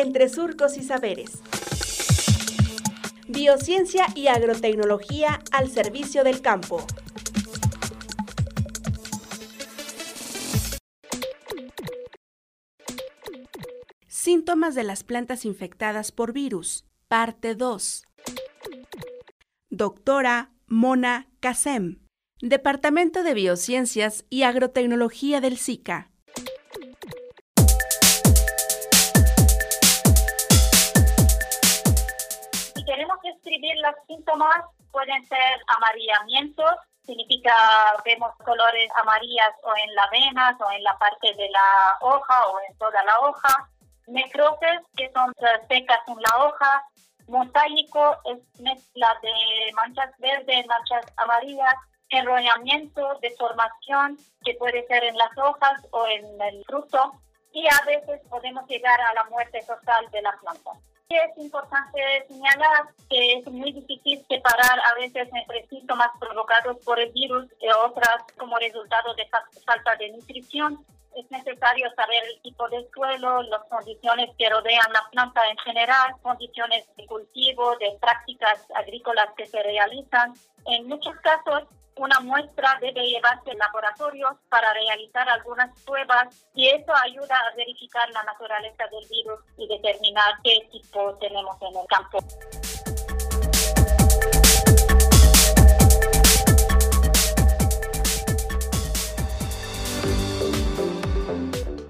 entre surcos y saberes. Biociencia y agrotecnología al servicio del campo. Síntomas de las plantas infectadas por virus. Parte 2. Doctora Mona Kasem, Departamento de Biociencias y Agrotecnología del SICA. Describir los síntomas, pueden ser amarillamientos, significa vemos colores amarillas o en las venas o en la parte de la hoja o en toda la hoja, necrosis, que son secas en la hoja, mosaico es mezcla de manchas verdes, manchas amarillas, enrollamiento, deformación, que puede ser en las hojas o en el fruto, y a veces podemos llegar a la muerte total de la planta. Es importante señalar que es muy difícil separar a veces entre síntomas provocados por el virus y otras como resultado de falta de nutrición es necesario saber el tipo de suelo, las condiciones que rodean la planta en general, condiciones de cultivo, de prácticas agrícolas que se realizan. En muchos casos, una muestra debe llevarse al laboratorio para realizar algunas pruebas y eso ayuda a verificar la naturaleza del virus y determinar qué tipo tenemos en el campo.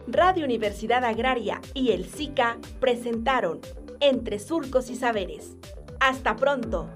Radio Universidad Agraria y el SICA presentaron Entre Surcos y Saberes. Hasta pronto.